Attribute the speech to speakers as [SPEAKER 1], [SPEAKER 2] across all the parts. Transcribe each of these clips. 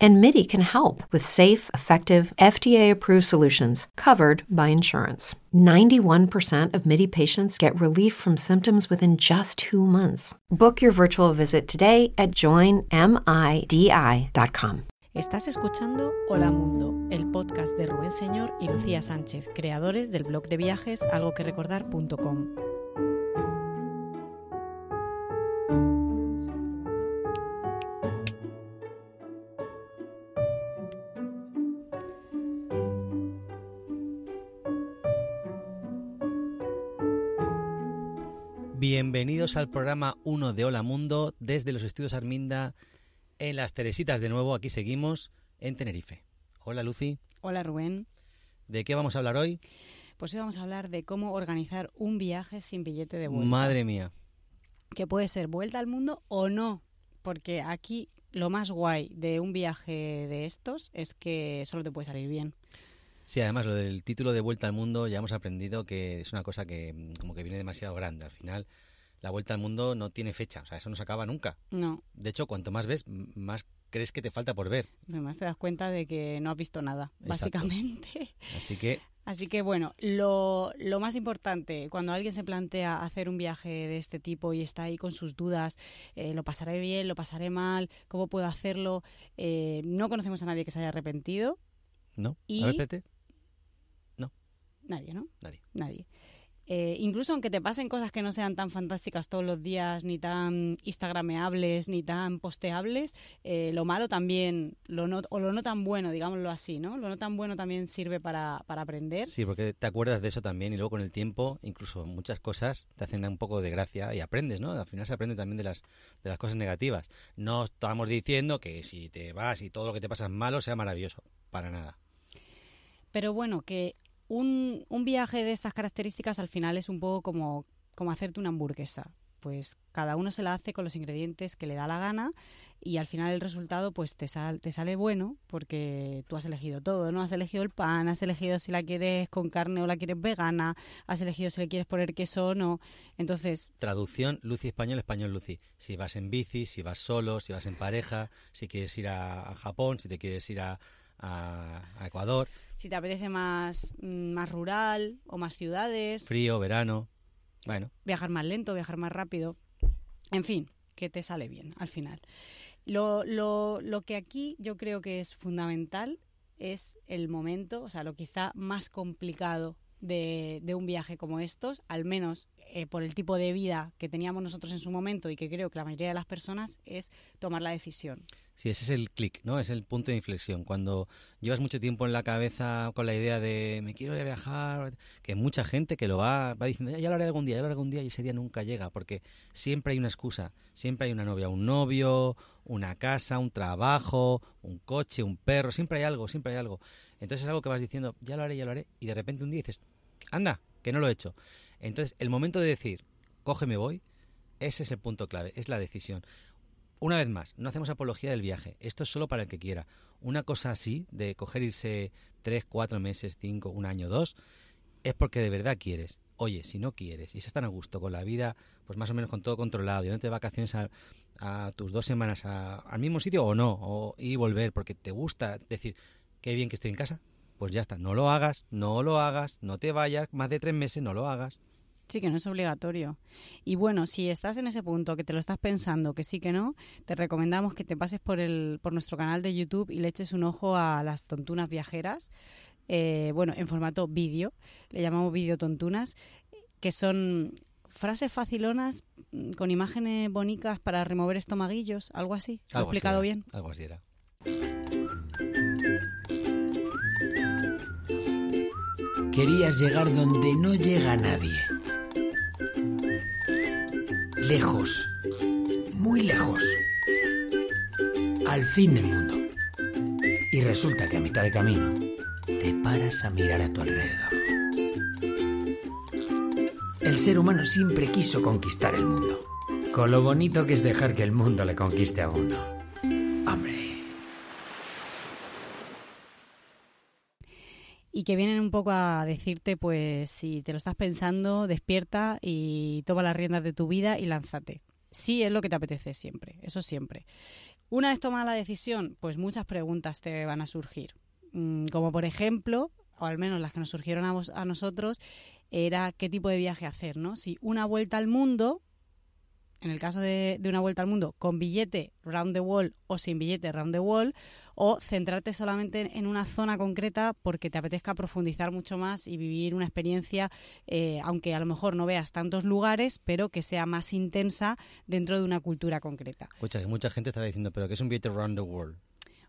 [SPEAKER 1] And MIDI can help with safe, effective, FDA approved solutions covered by insurance. 91% of MIDI patients get relief from symptoms within just two months. Book your virtual visit today at joinmidi.com.
[SPEAKER 2] Estás escuchando Hola Mundo, el podcast de Rubén Señor y Lucía Sánchez, creadores del blog de viajes algoquerecordar.com.
[SPEAKER 3] Bienvenidos al programa 1 de Hola Mundo desde los estudios Arminda en las Teresitas de nuevo. Aquí seguimos en Tenerife. Hola Lucy.
[SPEAKER 2] Hola Rubén.
[SPEAKER 3] ¿De qué vamos a hablar hoy?
[SPEAKER 2] Pues hoy vamos a hablar de cómo organizar un viaje sin billete de vuelta.
[SPEAKER 3] Madre mía.
[SPEAKER 2] Que puede ser vuelta al mundo o no, porque aquí lo más guay de un viaje de estos es que solo te puede salir bien.
[SPEAKER 3] Sí, además lo del título de Vuelta al Mundo ya hemos aprendido que es una cosa que mm, como que viene demasiado grande. Al final, la Vuelta al Mundo no tiene fecha, o sea, eso no se acaba nunca.
[SPEAKER 2] No.
[SPEAKER 3] De hecho, cuanto más ves, más crees que te falta por ver.
[SPEAKER 2] Además te das cuenta de que no has visto nada,
[SPEAKER 3] Exacto.
[SPEAKER 2] básicamente.
[SPEAKER 3] Así que,
[SPEAKER 2] Así que bueno, lo, lo más importante, cuando alguien se plantea hacer un viaje de este tipo y está ahí con sus dudas, eh, lo pasaré bien, lo pasaré mal, cómo puedo hacerlo, eh, no conocemos a nadie que se haya arrepentido,
[SPEAKER 3] ¿no?
[SPEAKER 2] Y-
[SPEAKER 3] A ver, espérate.
[SPEAKER 2] Nadie, ¿no?
[SPEAKER 3] Nadie.
[SPEAKER 2] Nadie. Eh, incluso aunque te pasen cosas que no sean tan fantásticas todos los días, ni tan instagrameables, ni tan posteables, eh, lo malo también, lo no, o lo no tan bueno, digámoslo así, ¿no? Lo no tan bueno también sirve para, para aprender.
[SPEAKER 3] Sí, porque te acuerdas de eso también y luego con el tiempo, incluso muchas cosas te hacen un poco de gracia y aprendes, ¿no? Al final se aprende también de las, de las cosas negativas. No estamos diciendo que si te vas y todo lo que te pasa es malo sea maravilloso, para nada.
[SPEAKER 2] Pero bueno, que un, un viaje de estas características al final es un poco como, como hacerte una hamburguesa. Pues cada uno se la hace con los ingredientes que le da la gana y al final el resultado pues te, sal- te sale bueno porque tú has elegido todo, ¿no? Has elegido el pan, has elegido si la quieres con carne o la quieres vegana, has elegido si le quieres poner queso o no. Entonces,
[SPEAKER 3] Traducción, Lucy español, español Lucy. Si vas en bici, si vas solo, si vas en pareja, si quieres ir a, Japón, si te quieres ir a- a Ecuador,
[SPEAKER 2] si te apetece más, mm, más rural o más ciudades,
[SPEAKER 3] frío, verano. Bueno,
[SPEAKER 2] viajar más lento, viajar más rápido. En fin, que te sale bien al final. Lo, lo, lo que aquí yo creo que es fundamental es el momento, o sea, lo quizá más complicado de, de un viaje como estos, al menos eh, por el tipo de vida que teníamos nosotros en su momento y que creo que la mayoría de las personas, es tomar la decisión.
[SPEAKER 3] Sí, ese es el clic, ¿no? Es el punto de inflexión. Cuando llevas mucho tiempo en la cabeza con la idea de me quiero ir a viajar, que mucha gente que lo va, va diciendo ya lo haré algún día, ya lo haré algún día y ese día nunca llega porque siempre hay una excusa, siempre hay una novia, un novio, una casa, un trabajo, un coche, un perro, siempre hay algo, siempre hay algo. Entonces es algo que vas diciendo ya lo haré, ya lo haré y de repente un día dices anda, que no lo he hecho. Entonces el momento de decir cógeme voy, ese es el punto clave, es la decisión. Una vez más, no hacemos apología del viaje. Esto es solo para el que quiera. Una cosa así, de coger irse tres, cuatro meses, cinco, un año, dos, es porque de verdad quieres. Oye, si no quieres y estás tan a gusto con la vida, pues más o menos con todo controlado, y no te vacaciones a, tus dos semanas al mismo sitio o no, o ir y volver porque te gusta decir, qué bien que estoy en casa, pues ya está. No lo hagas, no lo hagas, no te vayas más de tres meses, no lo hagas.
[SPEAKER 2] Sí, que no es obligatorio. Y bueno, si estás en ese punto, que te lo estás pensando, que sí, que no, te recomendamos que te pases por, el, por nuestro canal de YouTube y le eches un ojo a las tontunas viajeras. eh, bueno, en formato vídeo, le llamamos vídeo tontunas, que son frases facilonas mm, con imágenes bonitas para remover estomaguillos, algo así. ¿Lo he explicado
[SPEAKER 3] era,
[SPEAKER 2] bien?
[SPEAKER 3] Algo así era.
[SPEAKER 4] Querías llegar donde no llega nadie. Lejos, muy lejos. Al fin del mundo. Y resulta que a mitad de camino te paras a mirar a tu alrededor. El ser humano siempre quiso conquistar el mundo. Con lo bonito que es dejar que el mundo le conquiste a uno.
[SPEAKER 2] Que vienen un poco a decirte, pues si te lo estás pensando, despierta y toma las riendas de tu vida y lánzate. Sí es lo que te apetece siempre, eso siempre. Una vez tomada la decisión, pues muchas preguntas te van a surgir. Mm, como por ejemplo, o al menos las que nos surgieron a, a nosotros, era qué tipo de viaje hacer, ¿no? Si una vuelta al mundo en el caso de, una vuelta al mundo, con billete round the wall o sin billete round the wall, o centrarte solamente en una zona concreta porque te apetezca profundizar mucho más y vivir una experiencia, eh, aunque a lo mejor no veas tantos lugares, pero que sea más intensa dentro de una cultura concreta.
[SPEAKER 3] Escucha, que mucha gente estará diciendo, pero ¿qué es un billete round the world?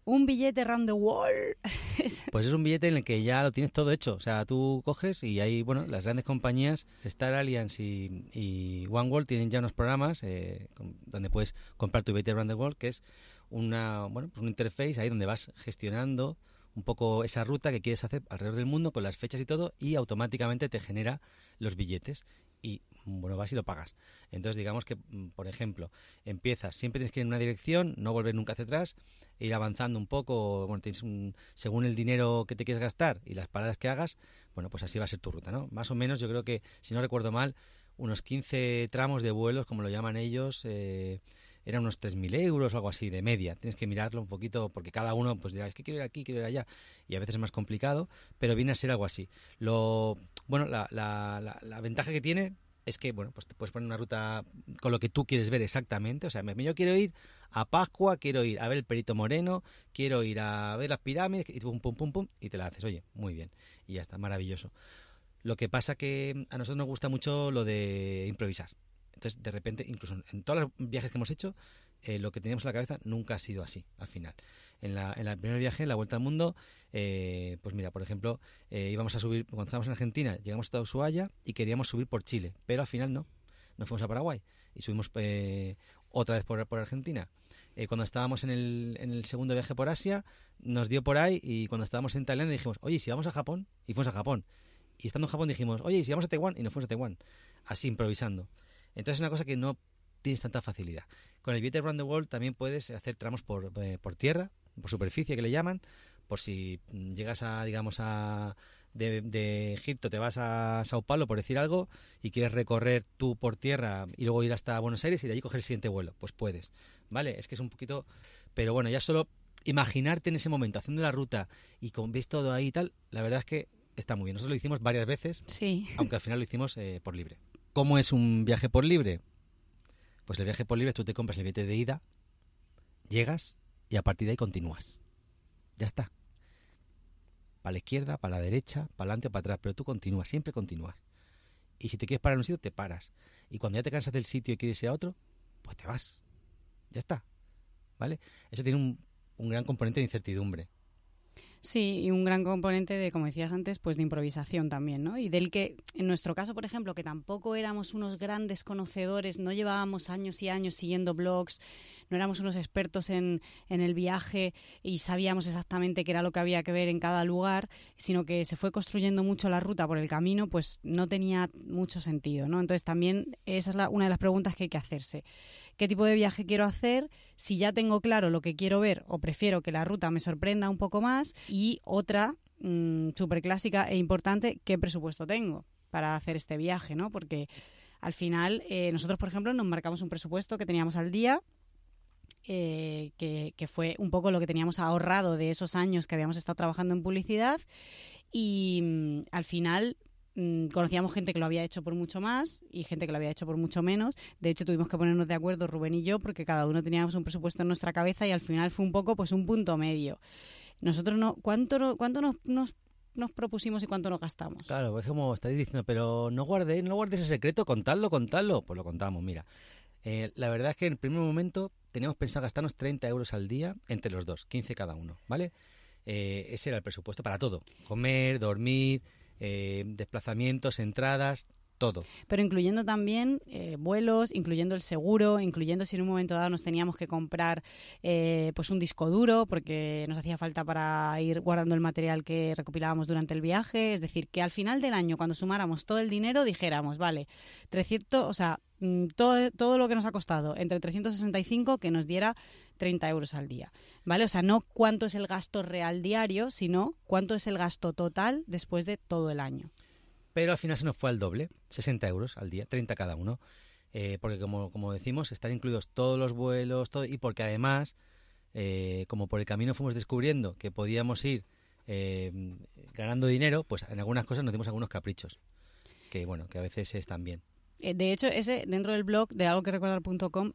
[SPEAKER 2] un billete round the wall.
[SPEAKER 3] pues es un billete en el que ya lo tienes todo hecho. O sea, tú coges y ahí, bueno, las grandes compañías, Star Alliance y, y One World tienen ya unos programas eh, donde puedes comprar tu billete round the world, que es una, bueno, pues un interface ahí donde vas gestionando un poco esa ruta que quieres hacer alrededor del mundo con las fechas y todo y automáticamente te genera los billetes y bueno, vas y lo pagas. Entonces, digamos que, mm, por ejemplo, empiezas, siempre tienes que ir en una dirección, no volver nunca hacia atrás, e ir avanzando un poco, bueno, tienes un, según el dinero que te quieres gastar y las paradas que hagas, bueno, pues así va a ser tu ruta, ¿no? Más o menos, yo creo que, si no recuerdo mal, unos 15 tramos de vuelos, como lo llaman ellos, eh, eran unos 3.000 euros o algo así de media. Tienes que mirarlo un poquito porque cada uno pues dirá, es que quiero ir aquí, quiero ir allá. Y a veces es más complicado, pero viene a ser algo así. Lo, bueno, la, la, la ventaja que tiene es que, bueno, pues te puedes poner una ruta con lo que tú quieres ver exactamente. O sea, yo quiero ir a Pascua, quiero ir a ver el Perito Moreno, quiero ir a ver las pirámides, y pum, pum, pum, pum, y te la haces. Oye, muy bien. Y ya está, maravilloso. Lo que pasa que a nosotros nos gusta mucho lo de improvisar. Entonces, de repente, incluso en todos los viajes que hemos hecho, eh, lo que teníamos en la cabeza nunca ha sido así, al final. En, la, en el primer viaje, en la vuelta al mundo, eh, pues mira, por ejemplo, eh, íbamos a subir, cuando estábamos en Argentina, llegamos hasta Ushuaia y queríamos subir por Chile, pero al final no, nos fuimos a Paraguay y subimos otra vez por, por Argentina. cuando estábamos en el, en el segundo viaje por Asia, nos dio por ahí y cuando estábamos en Tailandia dijimos, oye, si vamos a Japón, y fuimos a Japón. Y estando en Japón dijimos, oye, si vamos a Taiwán, y nos fuimos a Taiwán. Así, improvisando. Entonces es una cosa que no tienes tanta facilidad. Con el billete Round the World también puedes hacer tramos por, eh, por tierra, por superficie que le llaman, por si llegas a, digamos, a de, Egipto te vas a Sao Paulo, por decir algo, y quieres recorrer tú por tierra y luego ir hasta Buenos Aires y de allí coger el siguiente vuelo, pues puedes, ¿vale? Es que es un poquito... Pero bueno, ya solo imaginarte en ese momento haciendo la ruta y con ves todo ahí y tal, la verdad es que está muy bien. Nosotros lo hicimos varias veces,
[SPEAKER 2] sí.
[SPEAKER 3] aunque al final lo hicimos eh, por libre. ¿Cómo es un viaje por libre? Pues el viaje por libre tú te compras el billete de ida, llegas y a partir de ahí continúas. Ya está. Para la izquierda, para la derecha, para adelante o para atrás, pero tú continúas, siempre continúas. Y si te quieres parar en un sitio, te paras. Y cuando ya te cansas del sitio y quieres ir a otro, pues te vas. Ya está. ¿Vale? Eso tiene un, un gran componente de incertidumbre.
[SPEAKER 2] Sí, y un gran componente de, como decías antes, pues de improvisación también, ¿no? Y del que, en nuestro caso, por ejemplo, que tampoco éramos unos grandes conocedores, no llevábamos años y años siguiendo blogs, no éramos unos expertos en, en el viaje y sabíamos exactamente qué era lo que había que ver en cada lugar, sino que se fue construyendo mucho la ruta por el camino, pues no tenía mucho sentido, ¿no? Entonces también esa es la, una de las preguntas que hay que hacerse qué tipo de viaje quiero hacer, si ya tengo claro lo que quiero ver o prefiero que la ruta me sorprenda un poco más y otra mm, súper clásica e importante, qué presupuesto tengo para hacer este viaje, ¿no? Porque al final eh, nosotros, por ejemplo, nos marcamos un presupuesto que teníamos al día eh, que, que, fue un poco lo que teníamos ahorrado de esos años que habíamos estado trabajando en publicidad y mm, al final Mm, conocíamos gente que lo había hecho por mucho más y gente que lo había hecho por mucho menos. De hecho, tuvimos que ponernos de acuerdo Rubén y yo porque cada uno teníamos un presupuesto en nuestra cabeza y al final fue un poco pues un punto medio. Nosotros no, ¿cuánto, cuánto nos, nos propusimos y cuánto nos gastamos.
[SPEAKER 3] Claro, es como estáis diciendo, pero no guardéis, no guardes ese secreto, contadlo, contadlo. Pues lo contamos, mira. Eh, la verdad es que en el primer momento teníamos pensado gastarnos 30 euros al día entre los dos, 15 cada uno, ¿vale? Eh, ese era el presupuesto para todo, comer, dormir, eh, desplazamientos, entradas, todo.
[SPEAKER 2] Pero incluyendo también eh, vuelos, incluyendo el seguro, incluyendo si en un momento dado nos teníamos que comprar eh, pues un disco duro porque nos hacía falta para ir guardando el material que recopilábamos durante el viaje. Es decir, que al final del año, cuando sumáramos todo el dinero, dijéramos, vale, 300, o sea, mm, todo, todo lo que nos ha costado entre 365 que nos diera 30 euros al día. ¿Vale? O sea, no cuánto es el gasto real diario, sino cuánto es el gasto total después de todo el año.
[SPEAKER 3] Pero al final se nos fue al doble, 60 euros al día, 30 cada uno. Eh, porque como, como decimos, están incluidos todos los vuelos y porque además, eh, como por el camino fuimos descubriendo que podíamos ir eh, ganando dinero, pues en algunas cosas nos dimos algunos caprichos, que bueno, que a veces están bien.
[SPEAKER 2] Eh, de hecho, ese dentro del blog de algo que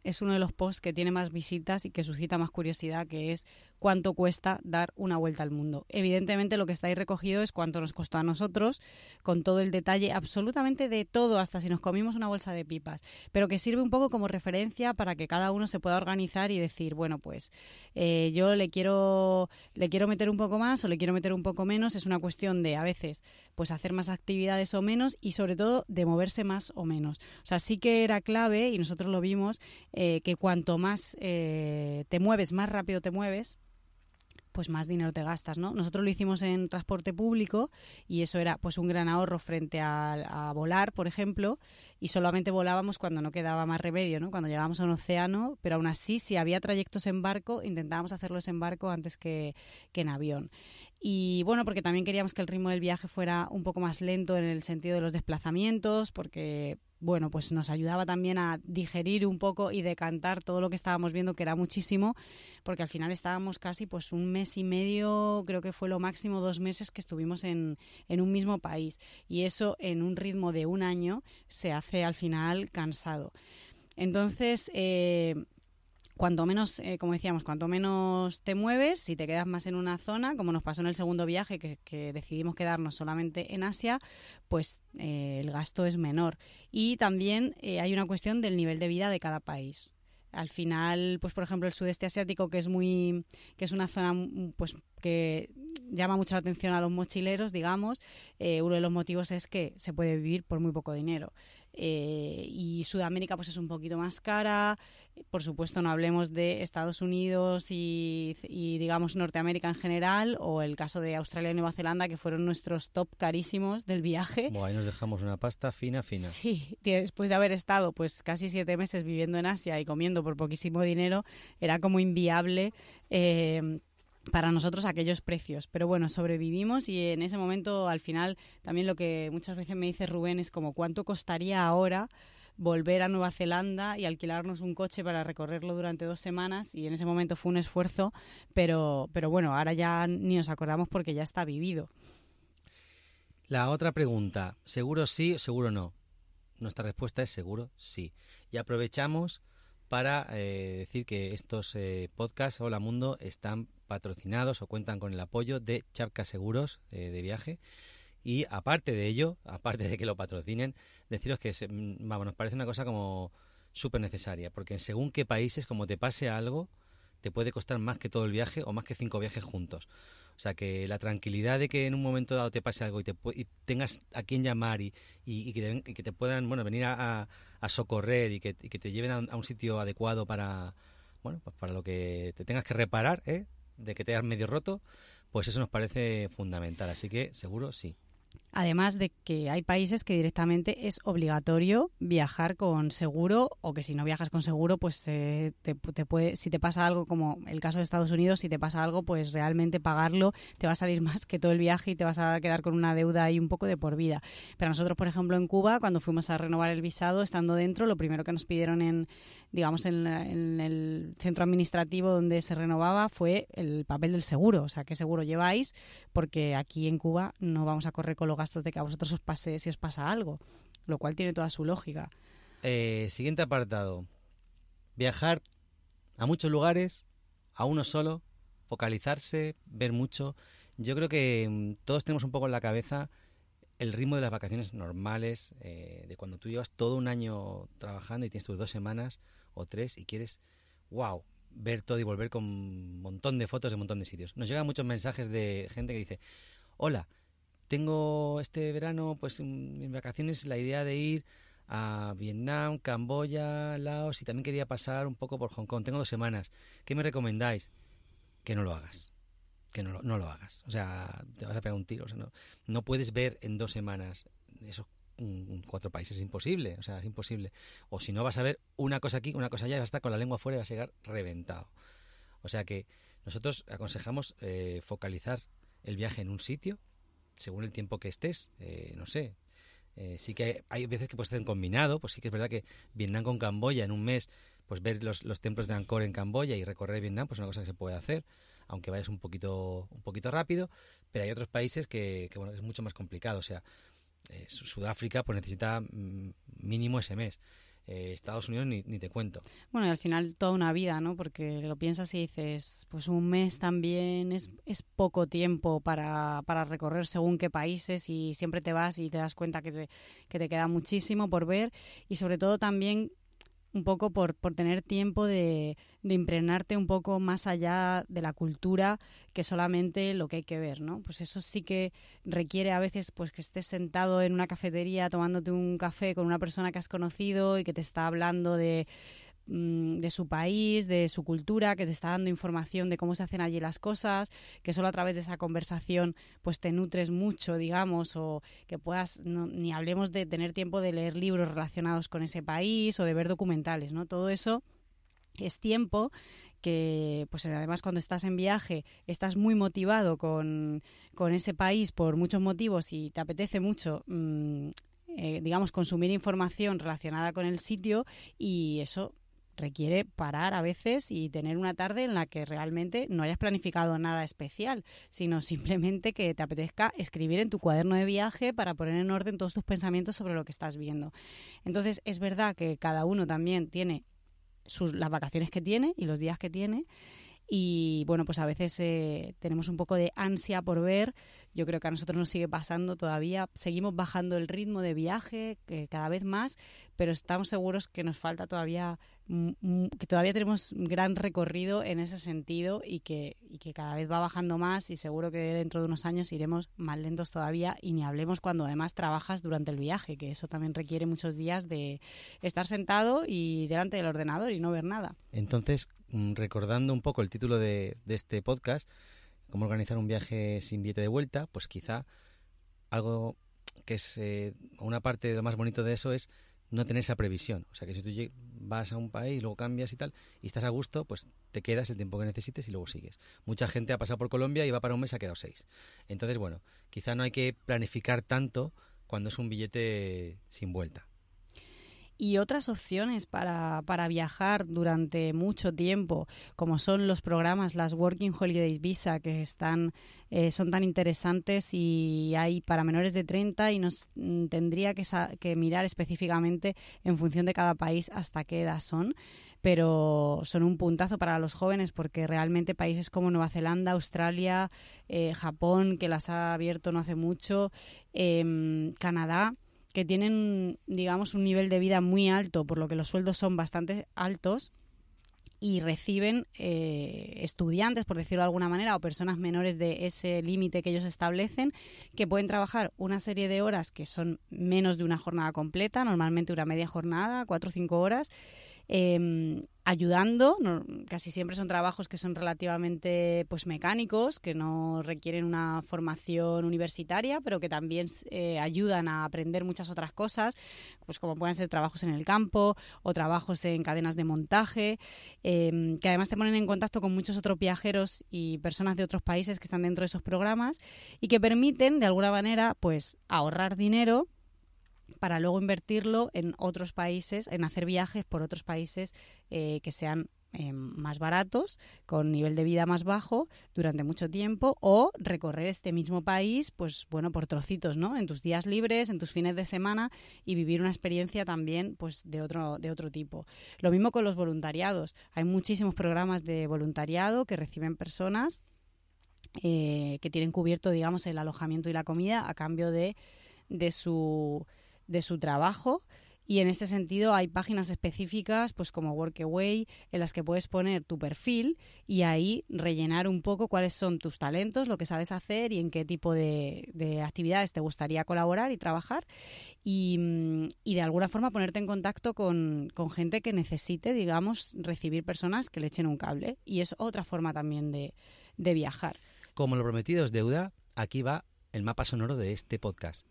[SPEAKER 2] es uno de los posts que tiene más visitas y que suscita más curiosidad, que es cuánto cuesta dar una vuelta al mundo. Evidentemente lo que está ahí recogido es cuánto nos costó a nosotros, con todo el detalle absolutamente de todo, hasta si nos comimos una bolsa de pipas, pero que sirve un poco como referencia para que cada uno se pueda organizar y decir, bueno, pues eh, yo le quiero, le quiero meter un poco más o le quiero meter un poco menos, es una cuestión de a veces pues hacer más actividades o menos y sobre todo de moverse más o menos. O sea, sí que era clave y nosotros lo vimos eh, que cuanto más eh, te mueves, más rápido te mueves, pues más dinero te gastas, ¿no? Nosotros lo hicimos en transporte público y eso era pues un gran ahorro frente a, volar, por ejemplo, y solamente volábamos cuando no quedaba más remedio, ¿no? Cuando llegábamos a un océano, pero aún así, si había trayectos en barco, intentábamos hacerlos en barco antes que, que en avión. Y bueno, porque también queríamos que el ritmo del viaje fuera un poco más lento en el sentido de los desplazamientos, porque bueno, pues nos ayudaba también a digerir un poco y decantar todo lo que estábamos viendo, que era muchísimo, porque al final estábamos casi pues un mes y medio, creo que fue lo máximo dos meses que estuvimos en, en un mismo país. Y eso en un ritmo de un año se hace al final cansado. Entonces, eh, cuanto menos, eh, como decíamos, cuanto menos te mueves, si te quedas más en una zona, como nos pasó en el segundo viaje, que, decidimos quedarnos solamente en Asia, pues eh, el gasto es menor. Y también eh, hay una cuestión del nivel de vida de cada país. Al final, pues por ejemplo, el sudeste asiático, que es muy, que es una zona pues que llama mucho la atención a los mochileros, digamos, uno de los motivos es que se puede vivir por muy poco dinero. Eh, y Sudamérica pues es un poquito más cara. Por supuesto, no hablemos de Estados Unidos y, digamos Norteamérica en general, o el caso de Australia y Nueva Zelanda, que fueron nuestros top carísimos del viaje.
[SPEAKER 3] Bueno, ahí nos dejamos una pasta fina, fina.
[SPEAKER 2] Sí, después de haber estado pues casi siete meses viviendo en Asia y comiendo por poquísimo dinero, era como inviable. Eh, para nosotros aquellos precios. Pero bueno, sobrevivimos y en ese momento al final también lo que muchas veces me dice Rubén es como cuánto costaría ahora volver a Nueva Zelanda y alquilarnos un coche para recorrerlo durante dos semanas y en ese momento fue un esfuerzo, pero, pero bueno, ahora ya ni nos acordamos porque ya está vivido.
[SPEAKER 3] La otra pregunta, ¿seguro sí o seguro no? Nuestra respuesta es seguro sí. Y aprovechamos para eh, decir que estos eh, podcasts Hola Mundo están patrocinados o cuentan con el apoyo de Chapca Seguros eh, de viaje. Y aparte de ello, aparte de que lo patrocinen, deciros que mm, vamos, nos parece una cosa como súper necesaria, porque según qué países, como te pase algo, te puede costar más que todo el viaje o más que cinco viajes juntos. O sea, que la tranquilidad de que en un momento dado te pase algo y, te, tengas a quien llamar y, y, que, te, puedan bueno, venir a, socorrer y que, te lleven a, un sitio adecuado para, bueno, pues para lo que te tengas que reparar, ¿eh? de que te hayas medio roto, pues eso nos parece fundamental. Así que seguro sí.
[SPEAKER 2] Además de que hay países que directamente es obligatorio viajar con seguro o que si no viajas con seguro, pues eh, te, puede, si te pasa algo como el caso de Estados Unidos, si te pasa algo, pues realmente pagarlo te va a salir más que todo el viaje y te vas a quedar con una deuda ahí un poco de por vida. Pero nosotros, por ejemplo, en Cuba, cuando fuimos a renovar el visado, estando dentro, lo primero que nos pidieron en, digamos, en, en el centro administrativo donde se renovaba fue el papel del seguro, o sea, qué seguro lleváis, porque aquí en Cuba no vamos a correr con los gastos de que a vosotros os pase si os pasa algo, lo cual tiene toda su lógica.
[SPEAKER 3] Eh, siguiente apartado. Viajar a muchos lugares, a uno solo, focalizarse, ver mucho. Yo creo que mm, todos tenemos un poco en la cabeza el ritmo de las vacaciones normales, eh, de cuando tú llevas todo un año trabajando y tienes tus dos semanas o tres y quieres, wow, ver todo y volver con un montón de fotos de un montón de sitios. Nos llegan muchos mensajes de gente que dice, hola, tengo este verano, pues en vacaciones, la idea de ir a Vietnam, Camboya, Laos y también quería pasar un poco por Hong Kong. Tengo dos semanas. ¿Qué me recomendáis? Que no lo hagas. Que no, no lo hagas. O sea, te vas a pegar un tiro. O sea, no, no puedes ver en dos semanas esos cuatro países. Es imposible. O sea, es imposible. O si no vas a ver una cosa aquí, una cosa allá, y vas a estar con la lengua fuera y vas a llegar reventado. O sea que nosotros aconsejamos eh, focalizar el viaje en un sitio, según el tiempo que estés, eh, no sé. Eh, sí que hay, veces que puedes hacer combinado, pues sí que es verdad que Vietnam con Camboya en un mes, pues ver los, los templos de Angkor en Camboya y recorrer Vietnam, pues es una cosa que se puede hacer, aunque vayas un poquito, un poquito rápido, pero hay otros países que, bueno, es mucho más complicado, o sea, Sudáfrica pues necesita mm, mínimo ese mes. Eh, Estados Unidos ni, ni, te cuento.
[SPEAKER 2] Bueno, y al final toda una vida, ¿no? Porque lo piensas y dices, pues un mes también es, poco tiempo para, recorrer según qué países y siempre te vas y te das cuenta que te queda muchísimo por ver y sobre todo también un poco por, por tener tiempo de, de, impregnarte un poco más allá de la cultura que solamente lo que hay que ver, ¿no? Pues eso sí que requiere a veces pues que estés sentado en una cafetería tomándote un café con una persona que has conocido y que te está hablando de de su país, de su cultura, que te está dando información de cómo se hacen allí las cosas, que solo a través de esa conversación pues te nutres mucho, digamos, o que puedas, ni hablemos de tener tiempo de leer libros relacionados con ese país o de ver documentales, ¿no? Todo eso es tiempo que pues además cuando estás en viaje estás muy motivado con, con ese país por muchos motivos y te apetece mucho mm, eh, digamos consumir información relacionada con el sitio y eso requiere parar a veces y tener una tarde en la que realmente no hayas planificado nada especial, sino simplemente que te apetezca escribir en tu cuaderno de viaje para poner en orden todos tus pensamientos sobre lo que estás viendo. Entonces, es verdad que cada uno también tiene sus, las vacaciones que tiene y los días que tiene. Y bueno, pues a veces eh, tenemos un poco de ansia por ver. Yo creo que a nosotros nos sigue pasando todavía. Seguimos bajando el ritmo de viaje cada vez más, pero estamos seguros que nos falta todavía que todavía tenemos gran recorrido en ese sentido y que, y que cada vez va bajando más y seguro que dentro de unos años iremos más lentos todavía y ni hablemos cuando además trabajas durante el viaje, que eso también requiere muchos días de estar sentado y delante del ordenador y no ver nada.
[SPEAKER 3] Entonces, recordando un poco el título de, de este podcast, cómo organizar un viaje sin billete de vuelta, pues quizá algo que es eh, una parte de lo más bonito de eso es no tener esa previsión. O sea, que si tú vas a un país, luego cambias y tal, y estás a gusto, pues te quedas el tiempo que necesites y luego sigues. Mucha gente ha pasado por Colombia y va para un mes y ha quedado seis. Entonces, bueno, quizá no hay que planificar tanto cuando es un billete sin vuelta
[SPEAKER 2] y otras opciones para, para, viajar durante mucho tiempo, como son los programas, las Working Holidays Visa, que están, eh, son tan interesantes y hay para menores de 30 y nos mm, tendría que, que mirar específicamente en función de cada país hasta qué edad son pero son un puntazo para los jóvenes porque realmente países como Nueva Zelanda, Australia, eh, Japón, que las ha abierto no hace mucho, eh, Canadá, que tienen, digamos, un nivel de vida muy alto, por lo que los sueldos son bastante altos y reciben eh, estudiantes, por decirlo de alguna manera, o personas menores de ese límite que ellos establecen, que pueden trabajar una serie de horas que son menos de una jornada completa, normalmente una media jornada, cuatro o cinco horas, eh, ayudando. casi siempre son trabajos que son relativamente pues mecánicos, que no requieren una formación universitaria, pero que también eh, ayudan a aprender muchas otras cosas, pues como pueden ser trabajos en el campo o trabajos en cadenas de montaje, em, que además te ponen en contacto con muchos otros viajeros y personas de otros países que están dentro de esos programas y que permiten de alguna manera pues ahorrar dinero para luego invertirlo en otros países, en hacer viajes por otros países eh, que sean eh, más baratos, con nivel de vida más bajo durante mucho tiempo, o recorrer este mismo país, pues bueno, por trocitos, ¿no? En tus días libres, en tus fines de semana y vivir una experiencia también, pues de otro, de otro tipo. Lo mismo con los voluntariados. Hay muchísimos programas de voluntariado que reciben personas eh, que tienen cubierto, digamos, el alojamiento y la comida a cambio de, de su de su trabajo y en este sentido hay páginas específicas, pues como Workaway, en las que puedes poner tu perfil y ahí rellenar un poco cuáles son tus talentos, lo que sabes hacer y en qué tipo de, actividades te gustaría colaborar y trabajar. Y, de alguna forma ponerte en contacto con, gente que necesite, digamos, recibir personas que le echen un cable. Y es otra forma también de, de viajar.
[SPEAKER 3] Como lo prometido es deuda, aquí va el mapa sonoro de este podcast.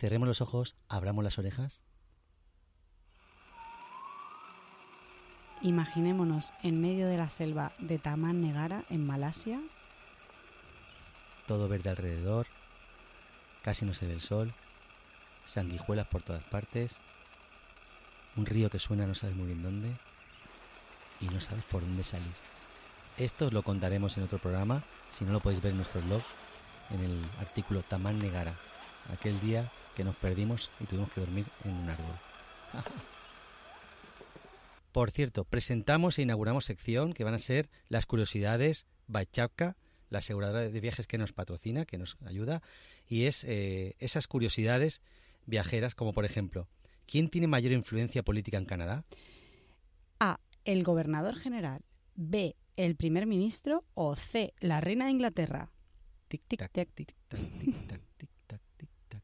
[SPEAKER 3] Cerremos los ojos, abramos las orejas.
[SPEAKER 2] Imaginémonos en medio de la selva de Taman Negara, en Malasia.
[SPEAKER 3] Todo verde alrededor, casi no se ve el sol, sanguijuelas por todas partes, un río que suena no sabes muy bien dónde y no sabes por dónde salir. Esto os lo contaremos en otro programa, si no lo podéis ver en nuestro blog, en el artículo Taman Negara, aquel día que nos perdimos y tuvimos que dormir en un árbol. Por cierto, presentamos e inauguramos sección que van a ser las curiosidades Bachapka, la aseguradora de viajes que nos patrocina, que nos ayuda, y es eh, esas curiosidades viajeras, como por ejemplo, ¿quién tiene mayor influencia política en Canadá?
[SPEAKER 2] A. El gobernador general. B. El primer ministro. O C. La reina de Inglaterra.
[SPEAKER 3] Tic tic tac, tic tac, tic tac, tic tac, tic tac.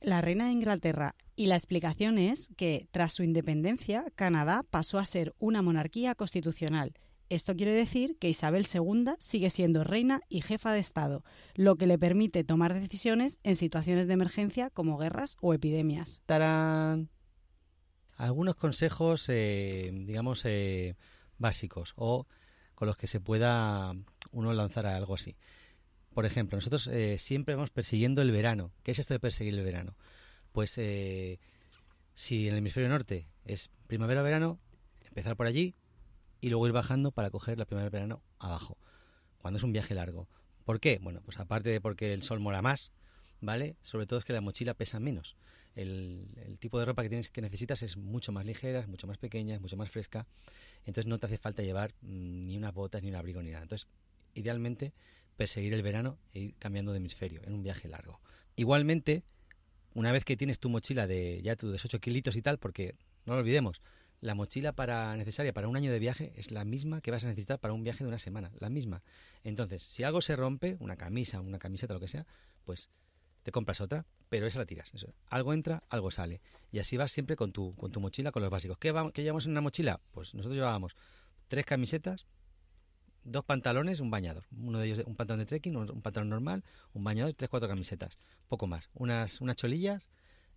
[SPEAKER 2] La reina de Inglaterra. Y la explicación es que, tras su independencia, Canadá pasó a ser una monarquía constitucional. Esto quiere decir que Isabel II sigue siendo reina y jefa de Estado, lo que le permite tomar decisiones en situaciones de emergencia como guerras o epidemias.
[SPEAKER 3] ¡Tarán! Algunos consejos, eh, digamos, eh, básicos o con los que se pueda uno lanzar a algo así. Por ejemplo, nosotros eh, siempre vamos persiguiendo el verano. ¿Qué es esto de perseguir el verano? Pues eh, si en el hemisferio norte es primavera-verano, empezar por allí y luego ir bajando para coger la primavera-verano abajo, cuando es un viaje largo. ¿Por qué? Bueno, pues aparte de porque el sol mola más, ¿vale? Sobre todo es que la mochila pesa menos. El, tipo de ropa que tienes que necesitas es mucho más ligera, mucho más pequeña, mucho más fresca. Entonces no te hace falta llevar mm, ni unas botas, ni un abrigo, ni nada. Entonces, idealmente, perseguir el verano e ir cambiando de hemisferio en un viaje largo. Igualmente, una vez que tienes tu mochila de ya tus 8 kilitos y tal, porque no lo olvidemos, la mochila para necesaria para un año de viaje es la misma que vas a necesitar para un viaje de una semana, la misma. Entonces, si algo se rompe, una camisa, una camiseta, lo que sea, pues te compras otra, pero esa la tiras. Algo entra, algo sale. Y así vas siempre con tu, con tu mochila, con los básicos. ¿Qué, va- qué llevamos en una mochila? Pues nosotros llevábamos tres camisetas, dos pantalones, un bañador. Uno de ellos un pantalón de trekking, un un pantalón normal, un bañador y tres, cuatro camisetas. Poco más. Unas, unas cholillas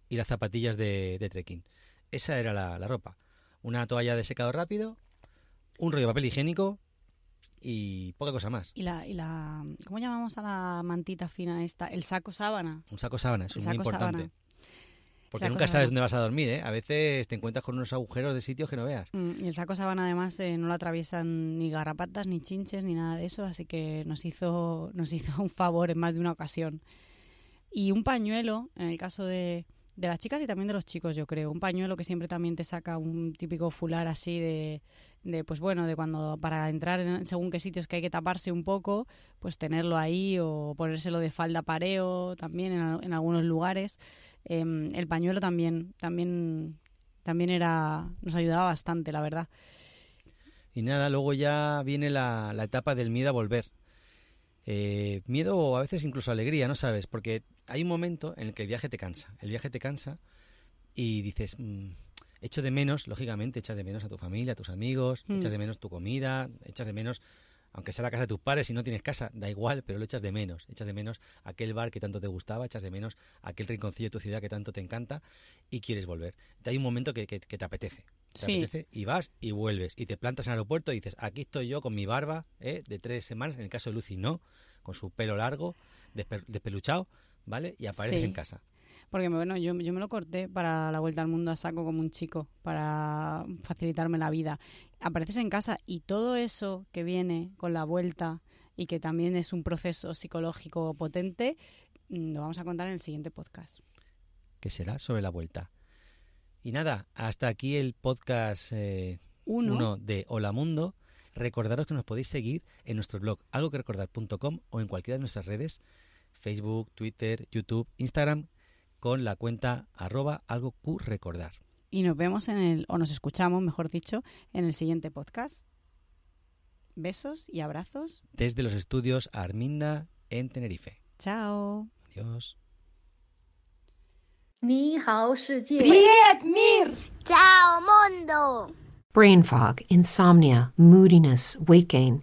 [SPEAKER 3] y las zapatillas de, de trekking. Esa era la, la ropa. Una toalla de secado rápido, un rollo de papel higiénico y poca cosa más.
[SPEAKER 2] Y la, y la ¿cómo llamamos a la mantita fina esta? El saco sábana.
[SPEAKER 3] Un saco sábana, eso
[SPEAKER 2] El
[SPEAKER 3] es muy importante.
[SPEAKER 2] sábana.
[SPEAKER 3] Porque
[SPEAKER 2] Saco
[SPEAKER 3] nunca sabes dónde vas a dormir, ¿eh? A veces te encuentras con unos agujeros de sitios que no veas.
[SPEAKER 2] Mm, Y el saco sábana además eh, no lo atraviesan ni garrapatas, ni chinches, ni nada de eso, así que nos hizo, nos hizo un favor en más de una ocasión. Y un pañuelo, en el caso de, de las chicas y también de los chicos, yo creo. Un pañuelo que siempre también te saca un típico fular así de, de pues bueno, de cuando para entrar en según qué sitios que hay que taparse un poco, pues tenerlo ahí o ponérselo de falda pareo también en, al- en algunos lugares. Em, el pañuelo también, también, también era, nos ayudaba bastante, la verdad.
[SPEAKER 3] Y nada, luego ya viene la, la etapa del miedo a volver. Eh, miedo o a veces incluso alegría, ¿no sabes? Porque hay un momento en el que el viaje te cansa. El viaje te cansa y dices, "Mm, echo de menos, lógicamente, echas de menos a tu familia, a tus amigos,
[SPEAKER 2] Mm.
[SPEAKER 3] echas de menos tu comida, echas de menos, aunque sea la casa de tus padres, si no tienes casa, da igual, pero lo echas de menos. Echas de menos aquel bar que tanto te gustaba, echas de menos aquel rinconcillo de tu ciudad que tanto te encanta y quieres volver. Hay un momento que, que- que te apetece. Te
[SPEAKER 2] Sí.
[SPEAKER 3] apetece y vas y vuelves y te plantas en el aeropuerto y dices, aquí estoy yo con mi barba ¿eh? de tres semanas, en el caso de Lucy no, con su pelo largo, despe- despeluchado, ¿vale? Y apareces
[SPEAKER 2] Sí.
[SPEAKER 3] en casa.
[SPEAKER 2] Porque bueno, yo, yo me lo corté para la vuelta al mundo a saco como un chico, para facilitarme la vida. Apareces en casa y todo eso que viene con la vuelta y que también es un proceso psicológico potente, mm, lo vamos a contar en el siguiente podcast.
[SPEAKER 3] que será sobre la vuelta. Y nada, hasta aquí el podcast eh,
[SPEAKER 2] Uno,
[SPEAKER 3] uno de Hola Mundo. Recordaros que nos podéis seguir en nuestro blog algoquerecordar.com o en cualquiera de nuestras redes, Facebook, Twitter, YouTube, Instagram, con la cuenta arroba algo Q recordar.
[SPEAKER 2] y nos vemos en el, o nos escuchamos, mejor dicho, en el siguiente podcast. Besos y abrazos.
[SPEAKER 3] Desde los estudios Arminda en Tenerife.
[SPEAKER 2] Chao.
[SPEAKER 3] Adiós.
[SPEAKER 5] 你好，世界。
[SPEAKER 6] Привет, мир!
[SPEAKER 7] Ciao mondo!
[SPEAKER 1] Brain fog, insomnia, moodiness, weight gain.